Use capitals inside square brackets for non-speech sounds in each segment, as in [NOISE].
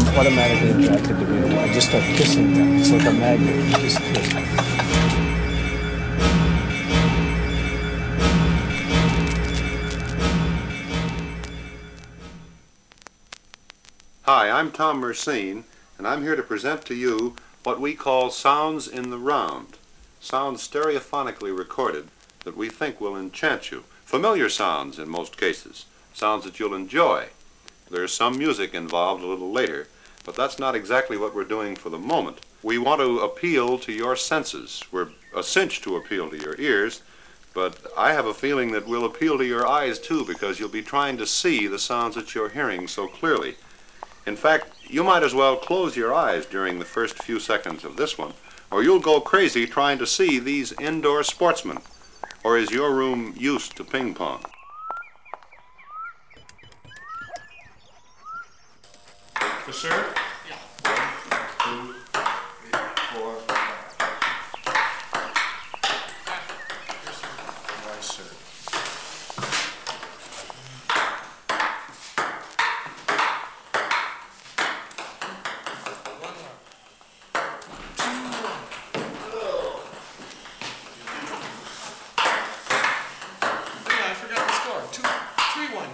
I'm automatically attracted to people. I just start kissing them. It's like a magnet. Just kiss. Hi, I'm Tom Mersine, and I'm here to present to you what we call Sounds in the Round. Sounds stereophonically recorded that we think will enchant you. Familiar sounds in most cases, sounds that you'll enjoy. There's some music involved a little later, but that's not exactly what we're doing for the moment. We want to appeal to your senses. We're a cinch to appeal to your ears, but I have a feeling that we'll appeal to your eyes too because you'll be trying to see the sounds that you're hearing so clearly. In fact, you might as well close your eyes during the first few seconds of this one, or you'll go crazy trying to see these indoor sportsmen. Or is your room used to ping pong? For sure? Two, three, four, Nice, sir. Yeah, I forgot the score. Two, three, one.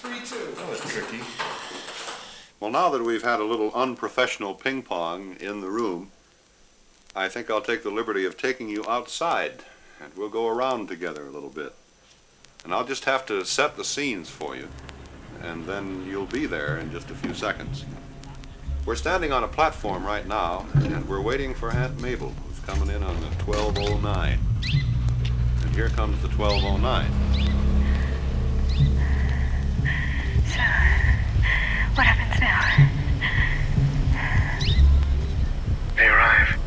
Three, two. That was tricky. Well, now that we've had a little unprofessional ping pong in the room, I think I'll take the liberty of taking you outside and we'll go around together a little bit. And I'll just have to set the scenes for you, and then you'll be there in just a few seconds. We're standing on a platform right now, and we're waiting for Aunt Mabel, who's coming in on the 1209. And here comes the 1209. What happens now? They arrive.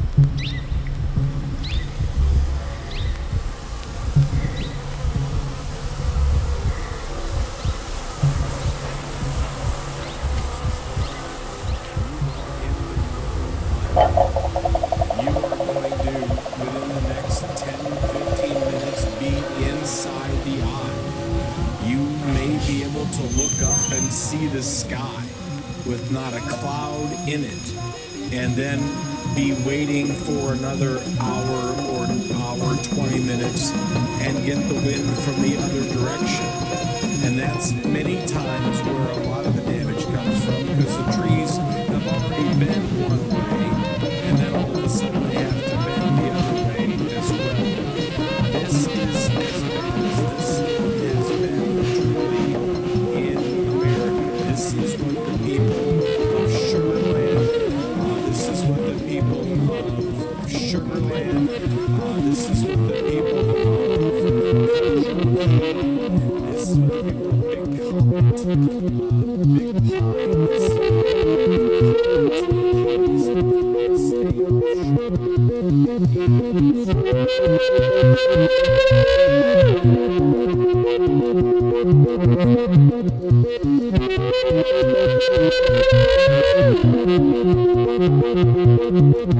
Sky with not a cloud in it, and then be waiting for another hour or hour, 20 minutes, and get the wind from the other direction. And that's many times where a lot of the damage comes from because the trees have already been one way,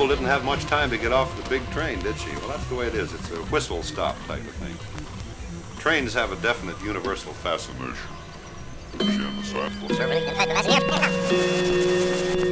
Mabel didn't have much time to get off the big train, did she? Well, that's the way it is. It's a whistle stop type of thing. Trains have a definite universal fascination. [LAUGHS]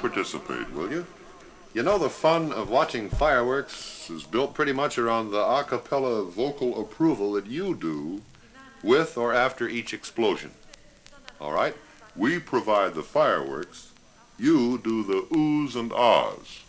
participate, will you? You know the fun of watching fireworks is built pretty much around the a cappella vocal approval that you do with or after each explosion. All right? We provide the fireworks. You do the oohs and ahs.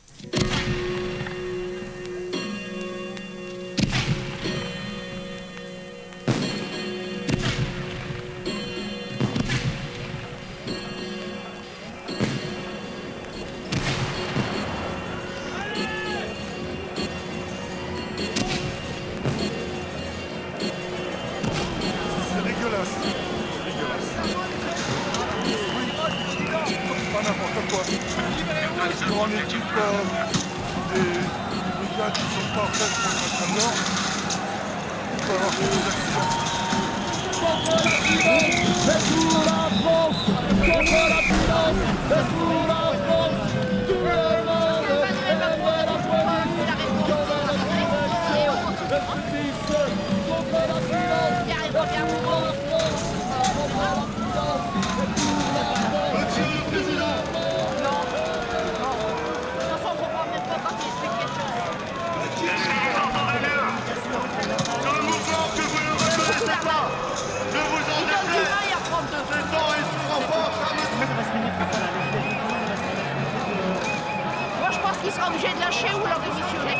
Je pense qu'il sera obligé de lâcher ou alors démissionner.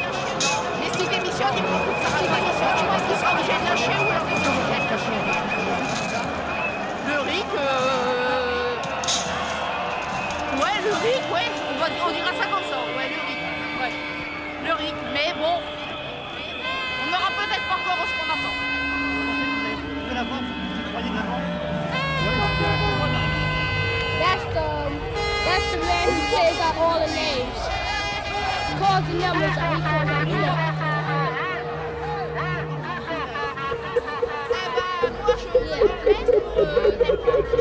Mais s'il démissionne, il prend toute sa responsabilité. Je pense qu'il sera obligé de lâcher ou alors démissionner. Le RIC, euh... ouais, le RIC, ouais, on, va, on dira ça comme ça, ouais, le RIC, ouais. Le RIC, mais bon, on n'aura peut-être pas encore ce qu'on attend. That's the that's the man who plays out all the names. Calls the numbers out the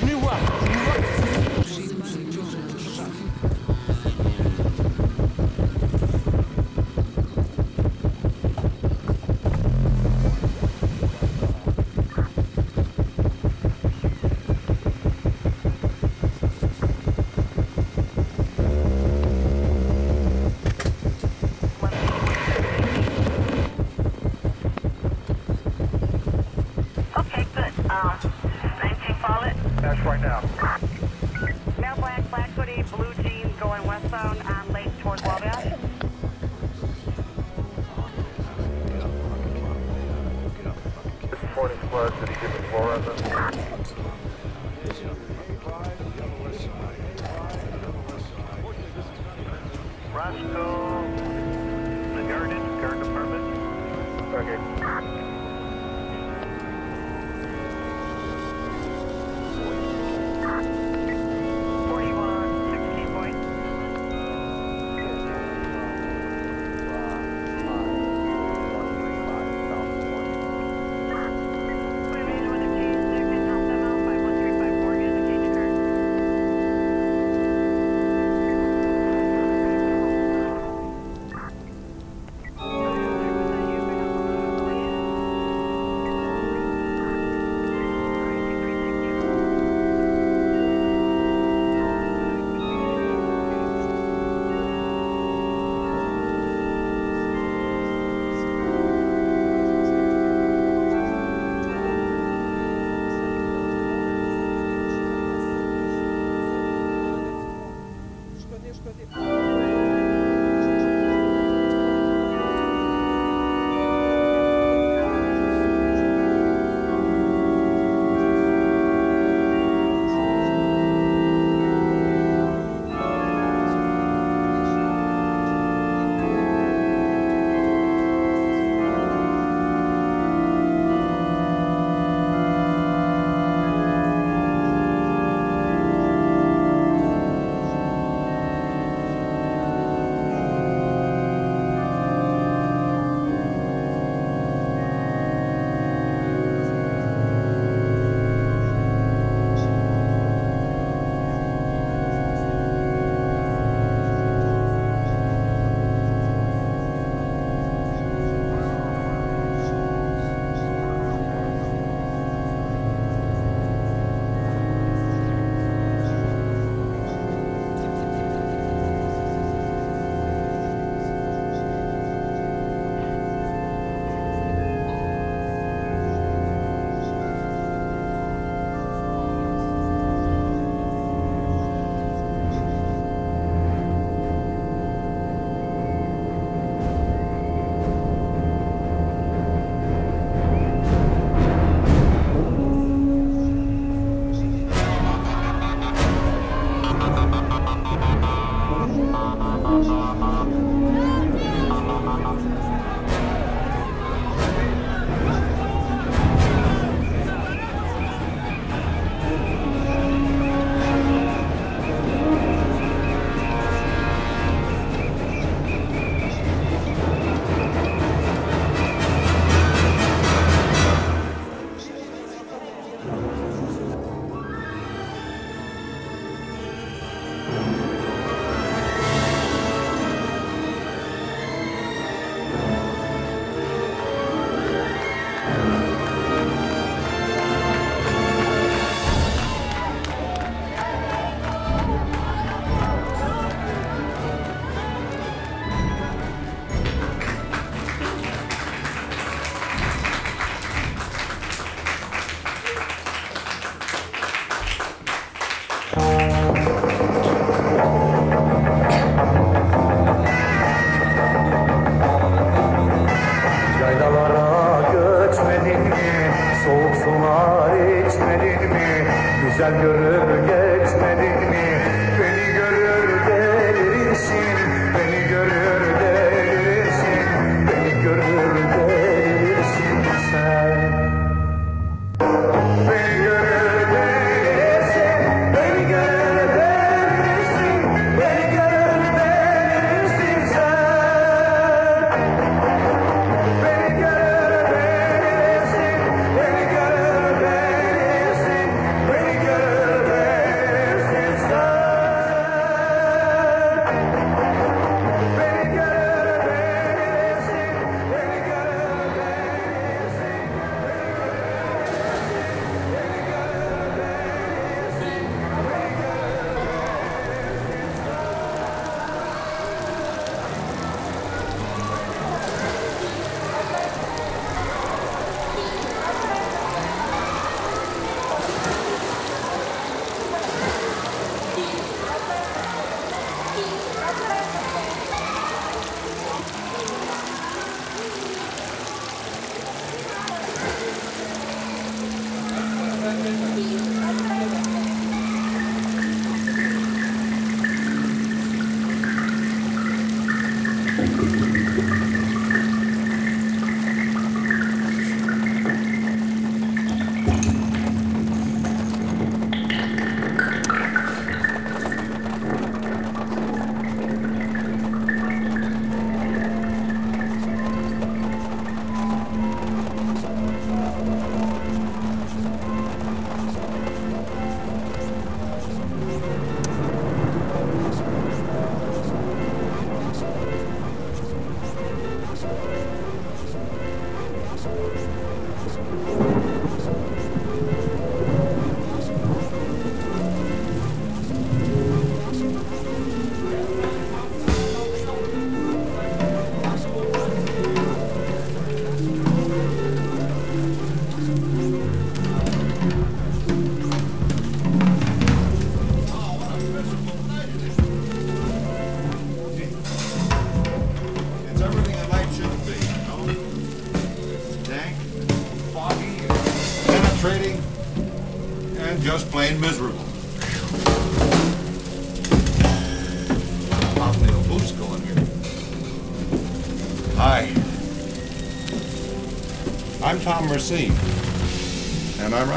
We me.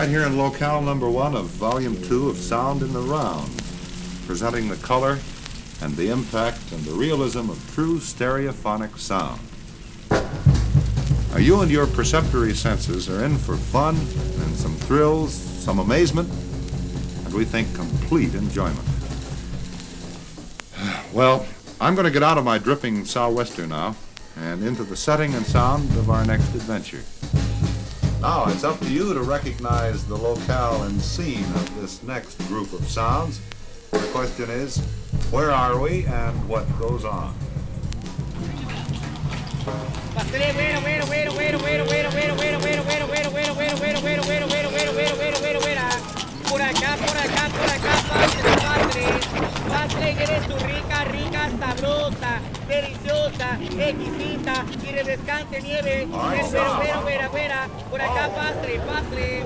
Right here in locale number one of volume two of Sound in the Round, presenting the color and the impact and the realism of true stereophonic sound. Now, you and your perceptory senses are in for fun and some thrills, some amazement, and we think complete enjoyment. Well, I'm going to get out of my dripping sou'wester now and into the setting and sound of our next adventure. Now, it's up to you to recognize the locale and scene of this next group of sounds. The question is, where are we and what goes on? Por acá, por acá, por acá, pastre, pastre. Pastre, que eres tu rica, rica, sabrosa, deliciosa, exquisita y refrescante nieve. Pero, pero, pero, pero, por acá, pastre, pastre.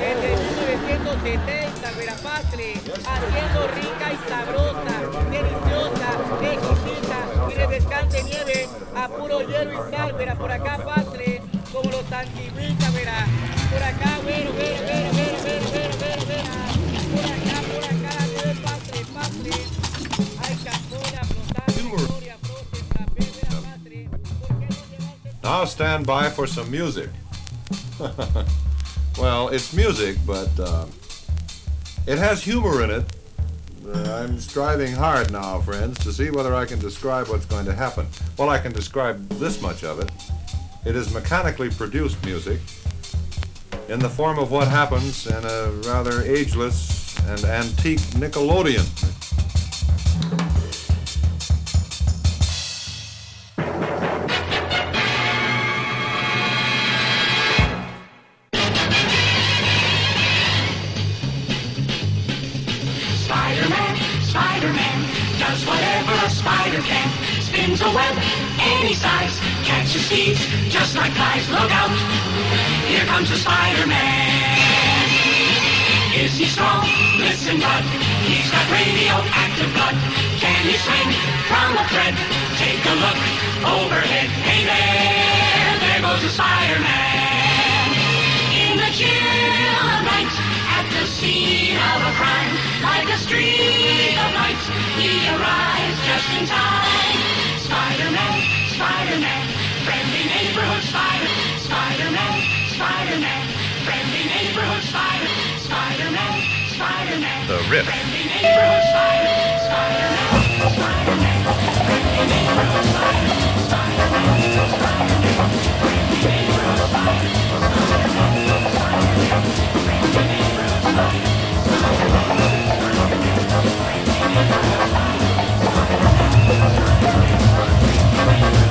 Desde 1970, vera pastre, haciendo rica y sabrosa, deliciosa, exquisita y refrescante nieve a puro hielo y sal, vera, por acá, pastre, como los antiguitas, verá. Por acá, bueno, bueno, bueno, bueno, bueno, bueno, bueno, Now stand by for some music. [LAUGHS] well, it's music, but uh, it has humor in it. Uh, I'm striving hard now, friends, to see whether I can describe what's going to happen. Well, I can describe this much of it. It is mechanically produced music in the form of what happens in a rather ageless and antique Nickelodeon. Spider-Man, Spider-Man, does whatever a spider can. Spins a web any size, catches thieves just like flies. Look out, here comes the Spider-Man. Is he strong? Listen, bud, he's got radioactive blood. Can he swing from a thread? Take a look overhead. Hey there, there goes the Spider-Man. In the chill of night, at the scene of a crime, like a streak of light, he arrives just in time. Spider-Man, Spider-Man, friendly neighborhood spider. Spider-Man, Spider-Man, friendly neighborhood spider. Spider-Man, the riff. Spider-Man.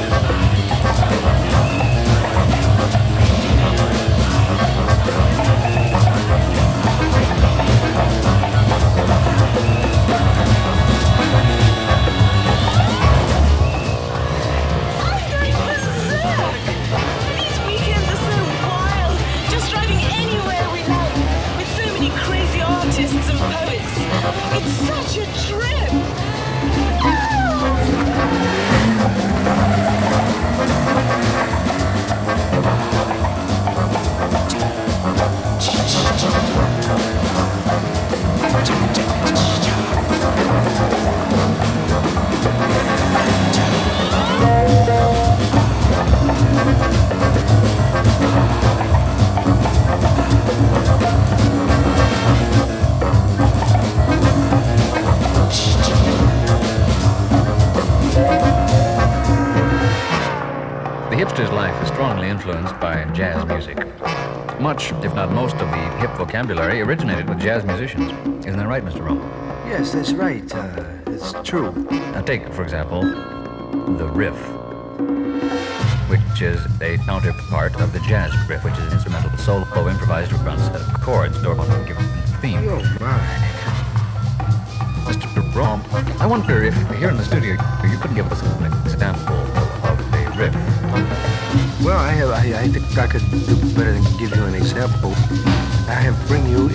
Thank The hipster's life is strongly influenced by jazz music. Much, if not most, of the hip vocabulary originated with jazz musicians. Isn't that right, Mr. Romo? Yes, that's right. Uh, it's true. Now take, for example, the riff, which is a counterpart of the jazz riff, which is an instrumental solo improvised around a set of chords or on a given theme. Oh, my. Mr. Rom, I wonder if here in the studio you couldn't give us an example of a riff. Well, I have. I, I think I could do better than give you an example. I have bring you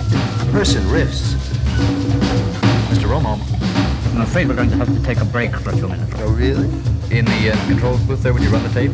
person riffs. Mr. Romo. I'm afraid we're going to have to take a break for a few minutes. Oh, really? In the uh, control booth there, would you run the tape?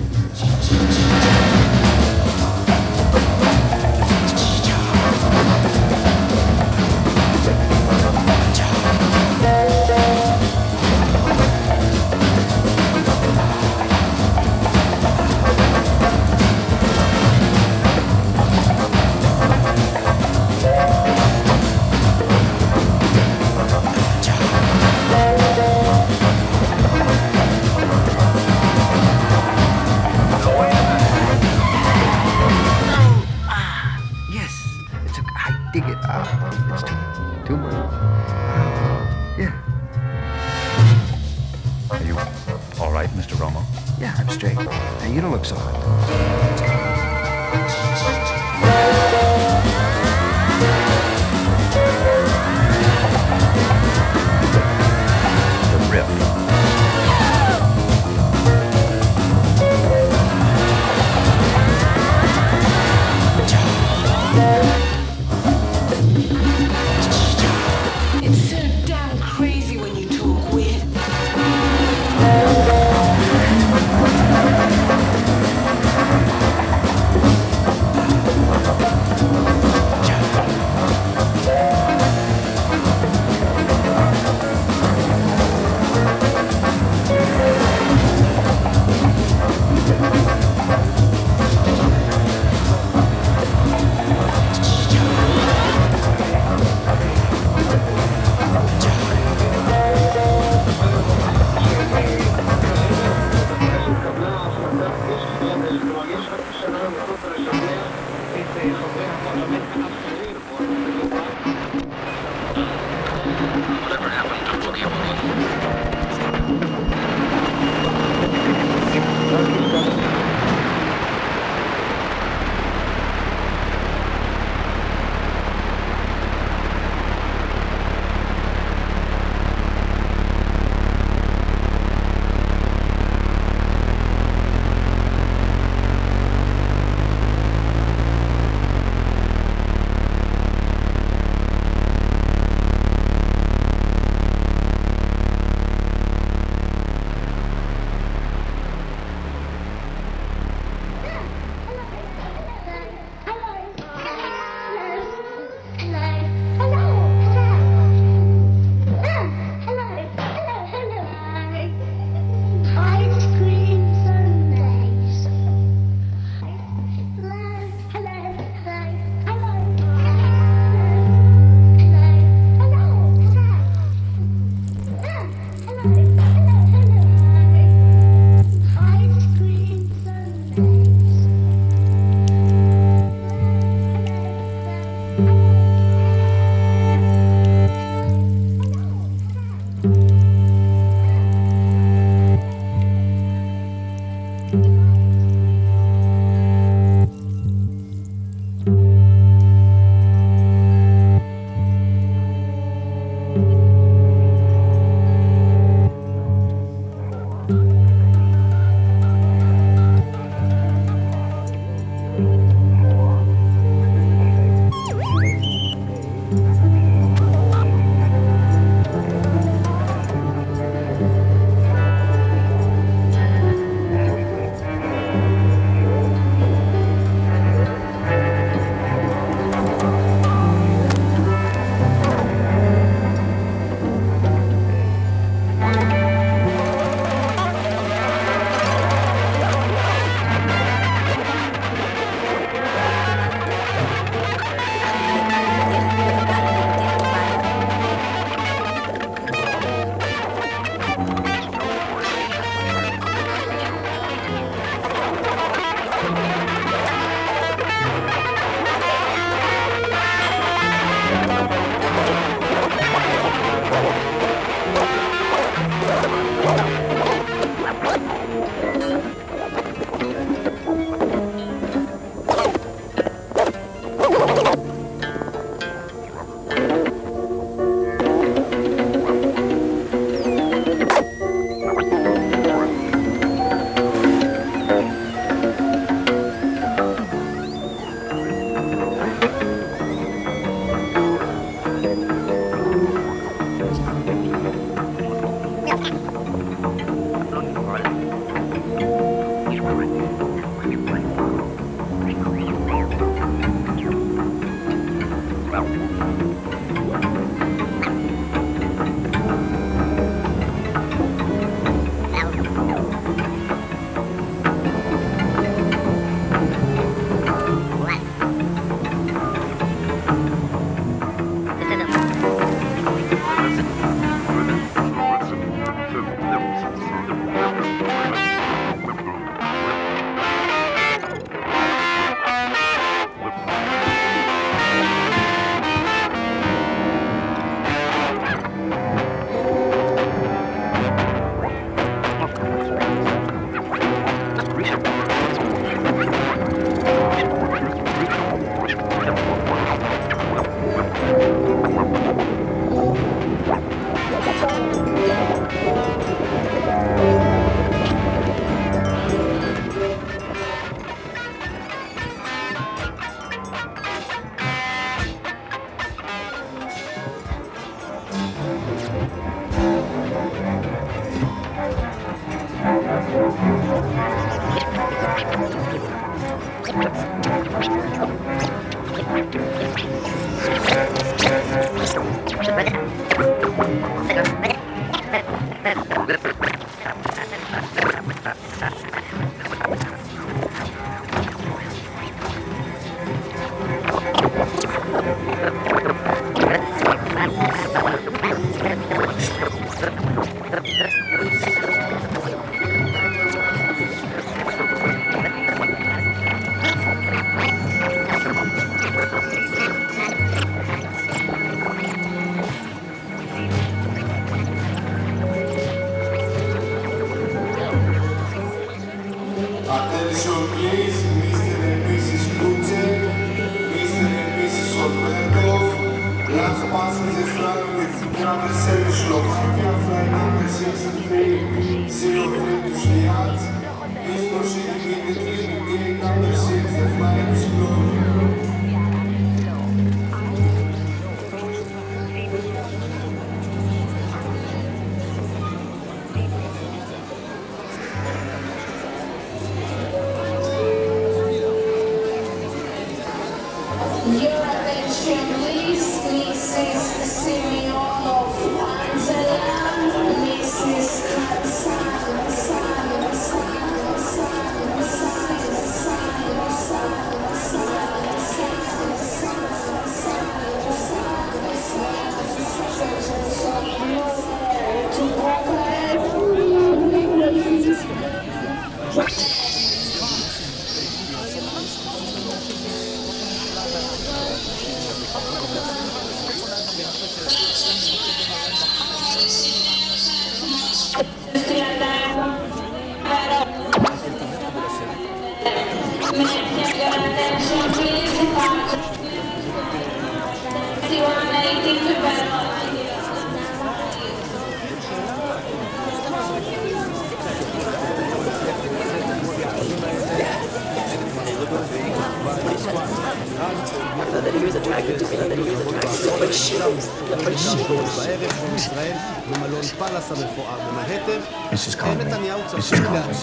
במנהטן. Mrs. Conway. נתניהו Mrs. צריך Conway.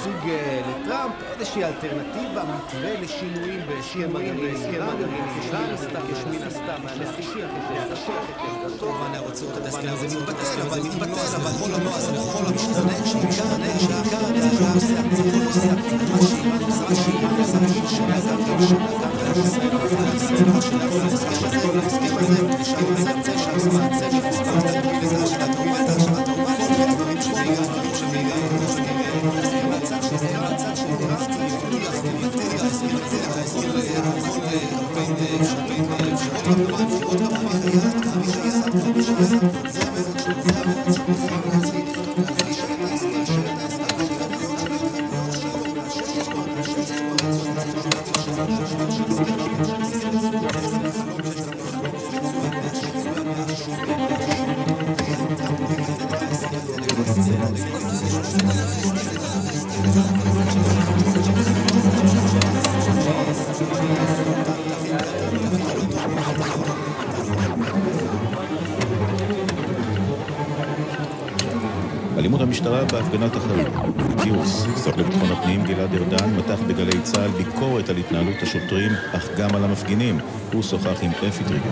הוא שוחח עם אפי טריגר.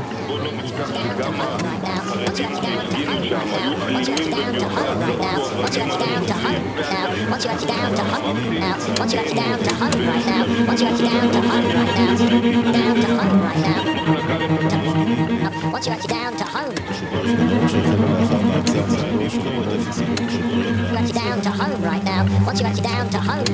What you got you down to home? Got you down to home right now. What you got you down to home?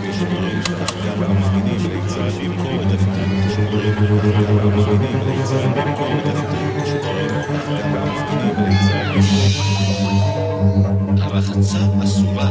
הרחצה אסורה.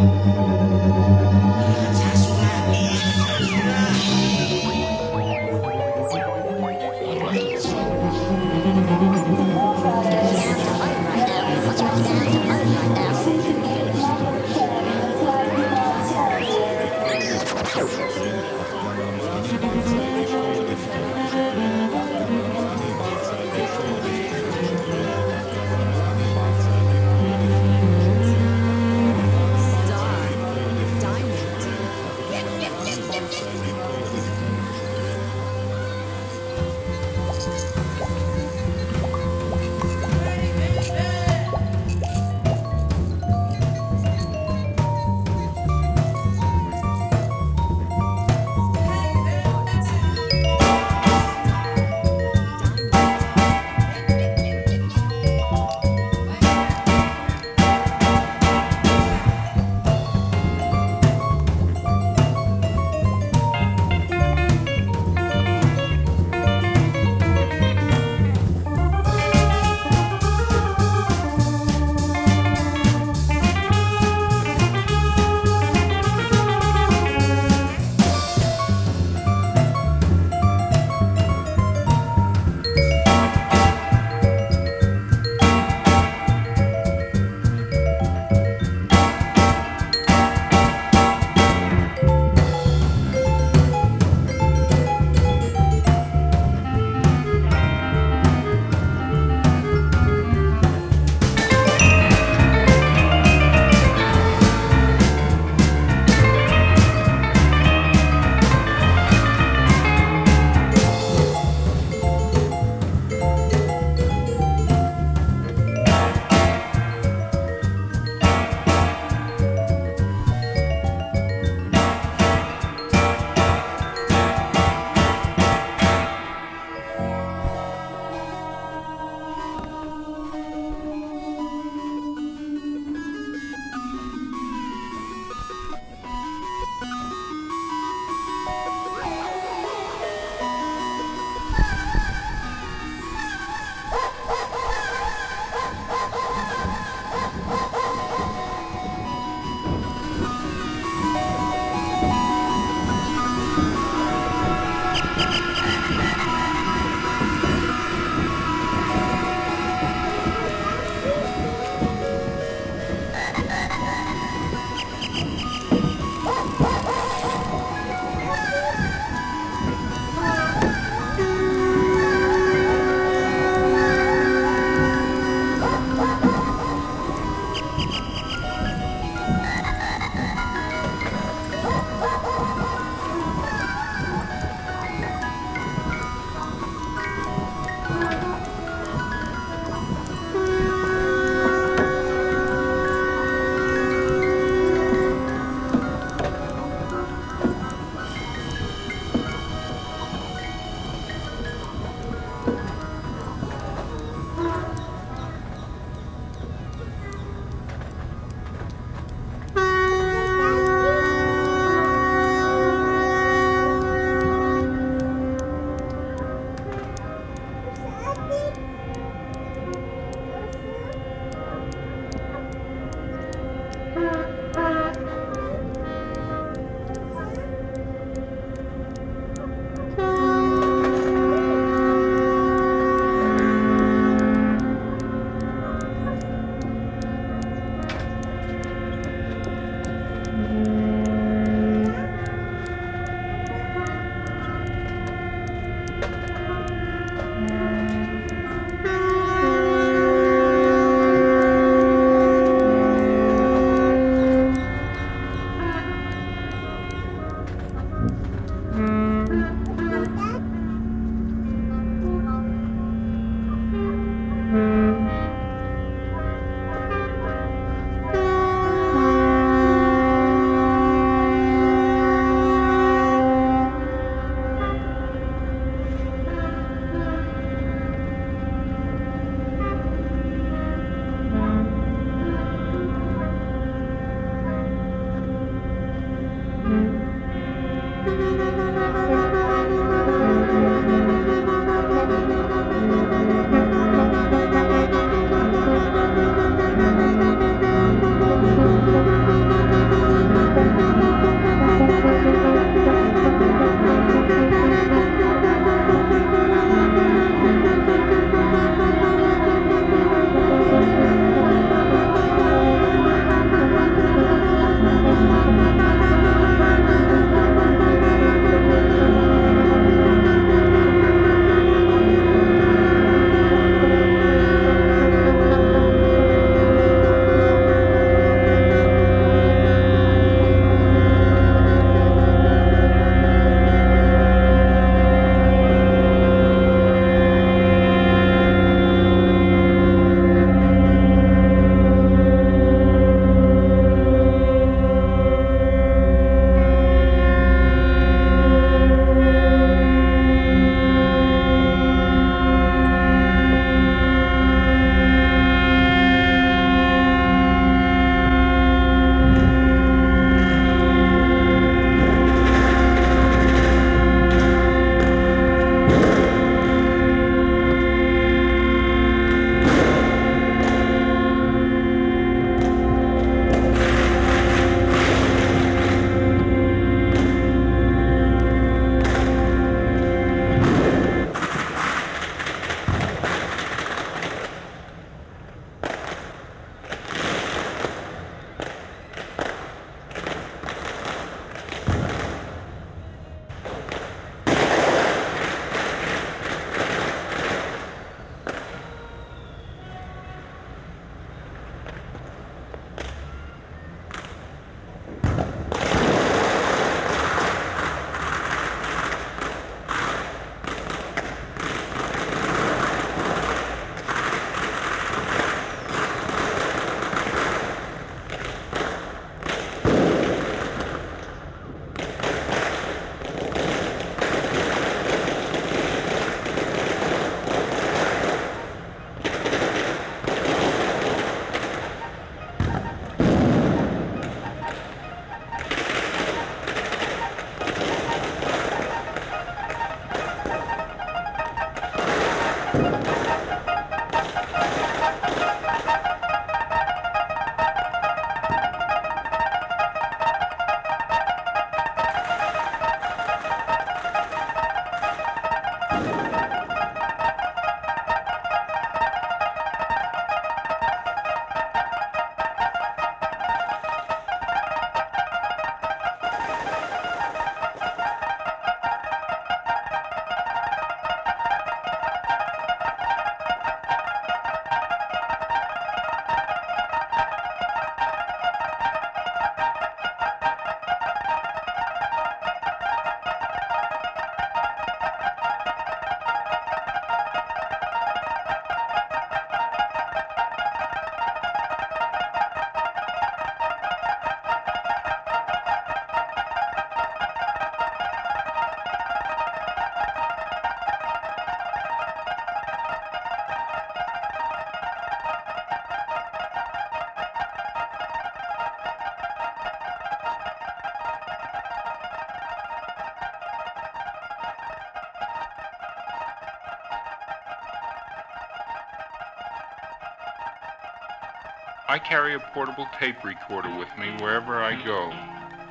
I carry a portable tape recorder with me wherever I go,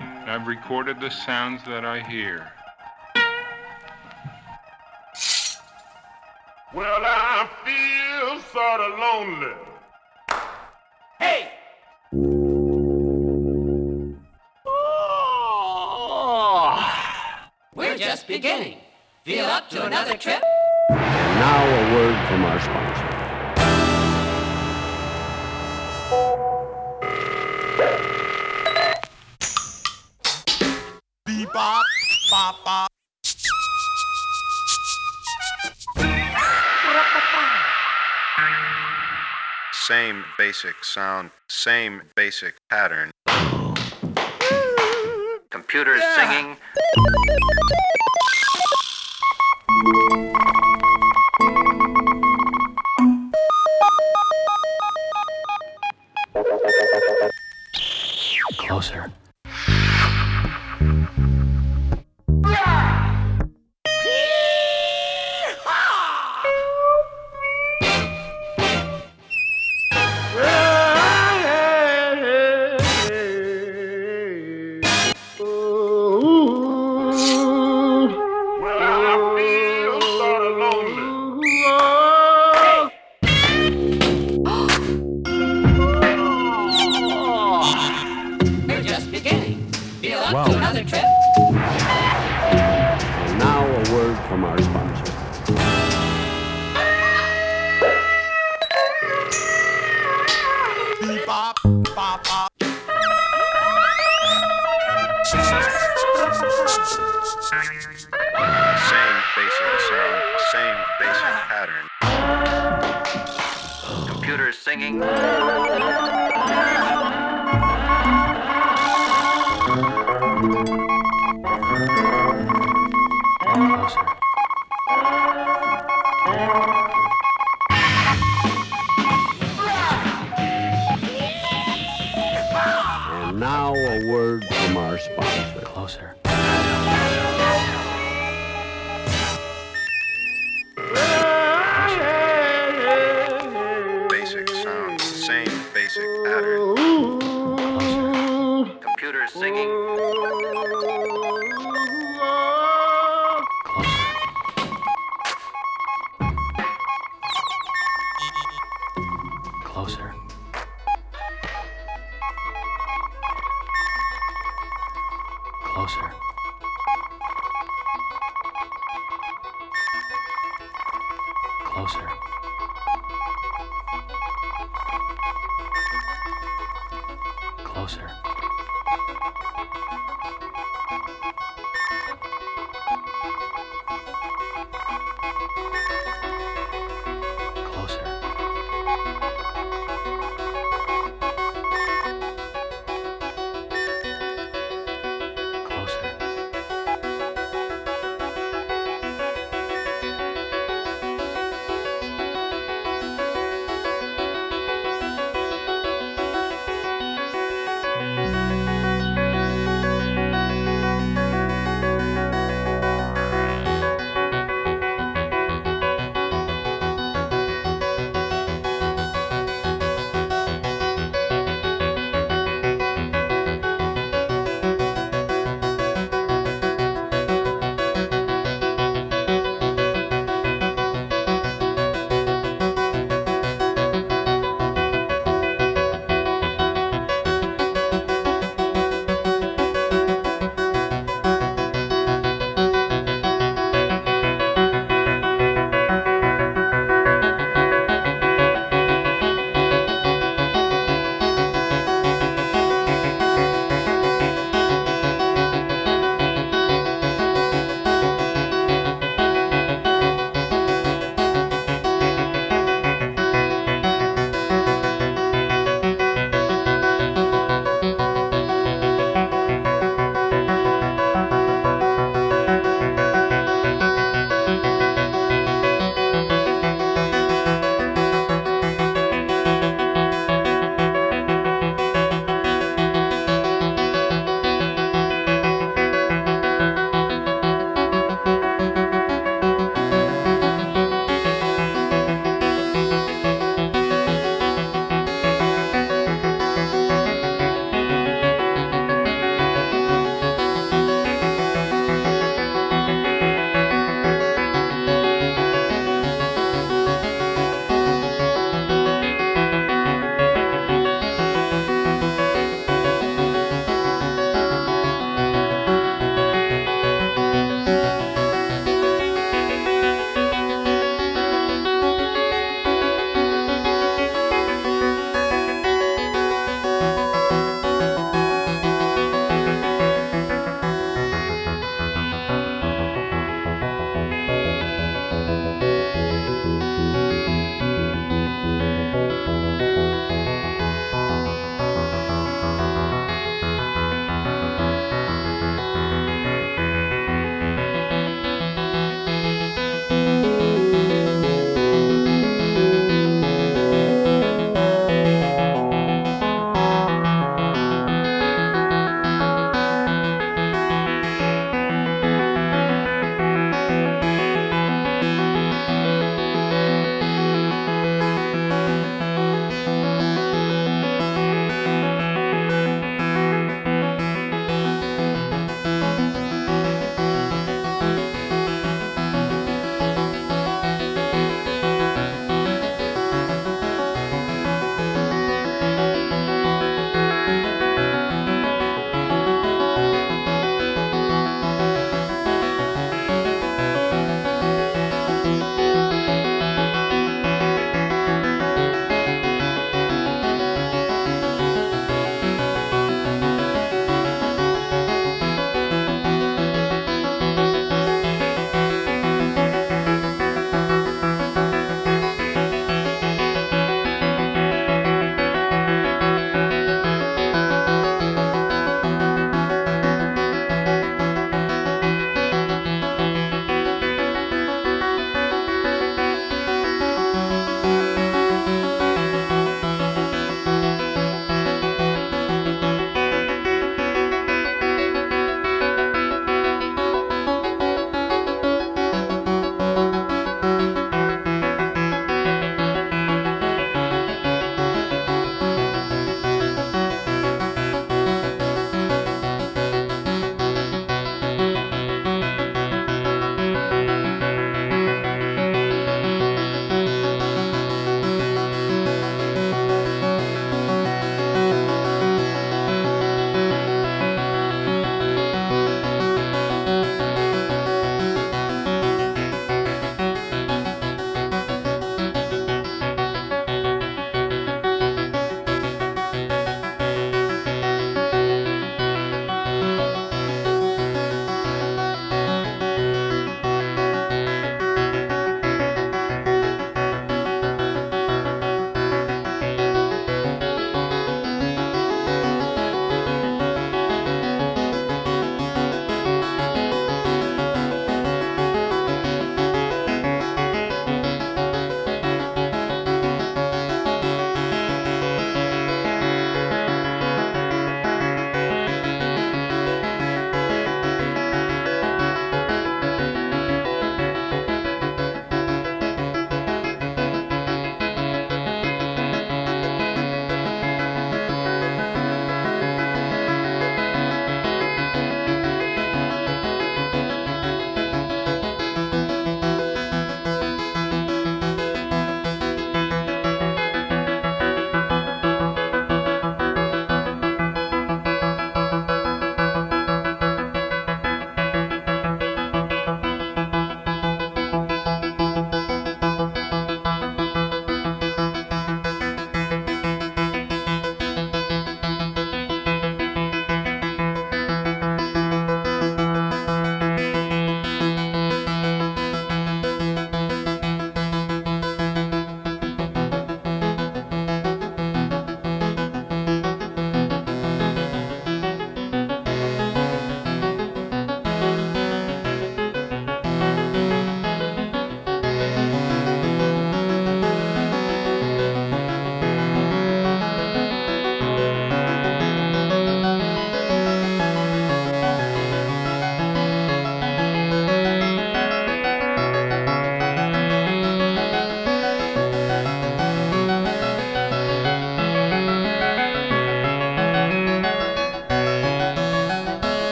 and I've recorded the sounds that I hear. Well, I feel sort of lonely. Hey! Oh! We're just beginning. Feel up to another trip? And now a word from our sponsor. Same basic sound, same basic pattern. Computers singing. Closer.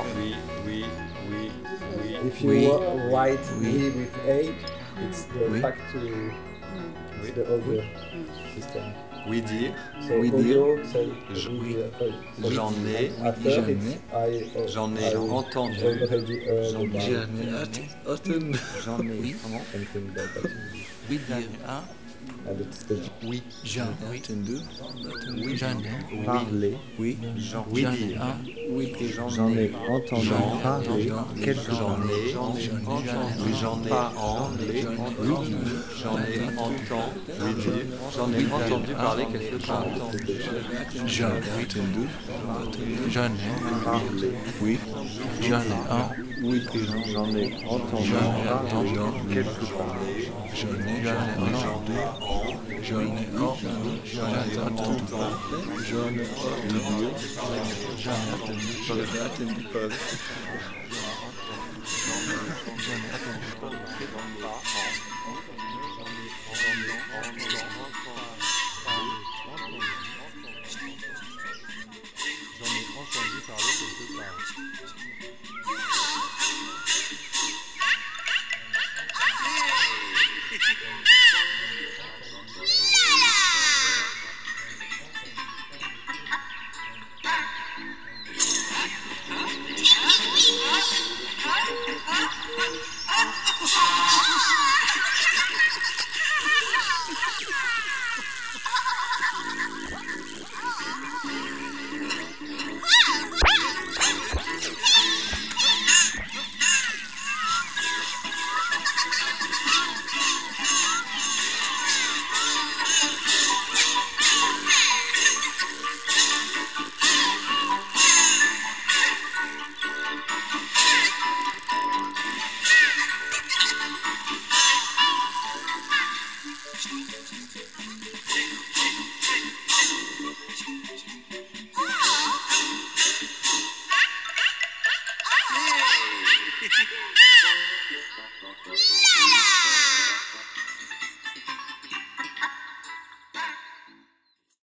Non, we, we, we, we. If you we, wa- write we. we with A, it's the Oui. factory, it's the audio system. Oui dire. So oui audio, dire. say Je- we, uh, so J'en ai. After J'en it's ai. I, uh, J'en ai I entendu. already heard J'en about ai. J'en ai. Comment something like that. Oui dire un. And it's the Oui. J'en ai entendu. Oui. J'en ai. parler. Oui. J'en Oui j'en dire ai. un. Oui. J'en ai entendu parler quelques J'en ai entendu. J'en ai entendu. J'en ai entendu. J'en ai entendu parler quelque temps. J'en ai entendu. J'en ai. Parler. Oui. J'en ai un. Oui. J'en ai entendu parler entendu. quelque temps. J'en ai j'en ai envie, j'en attends pas.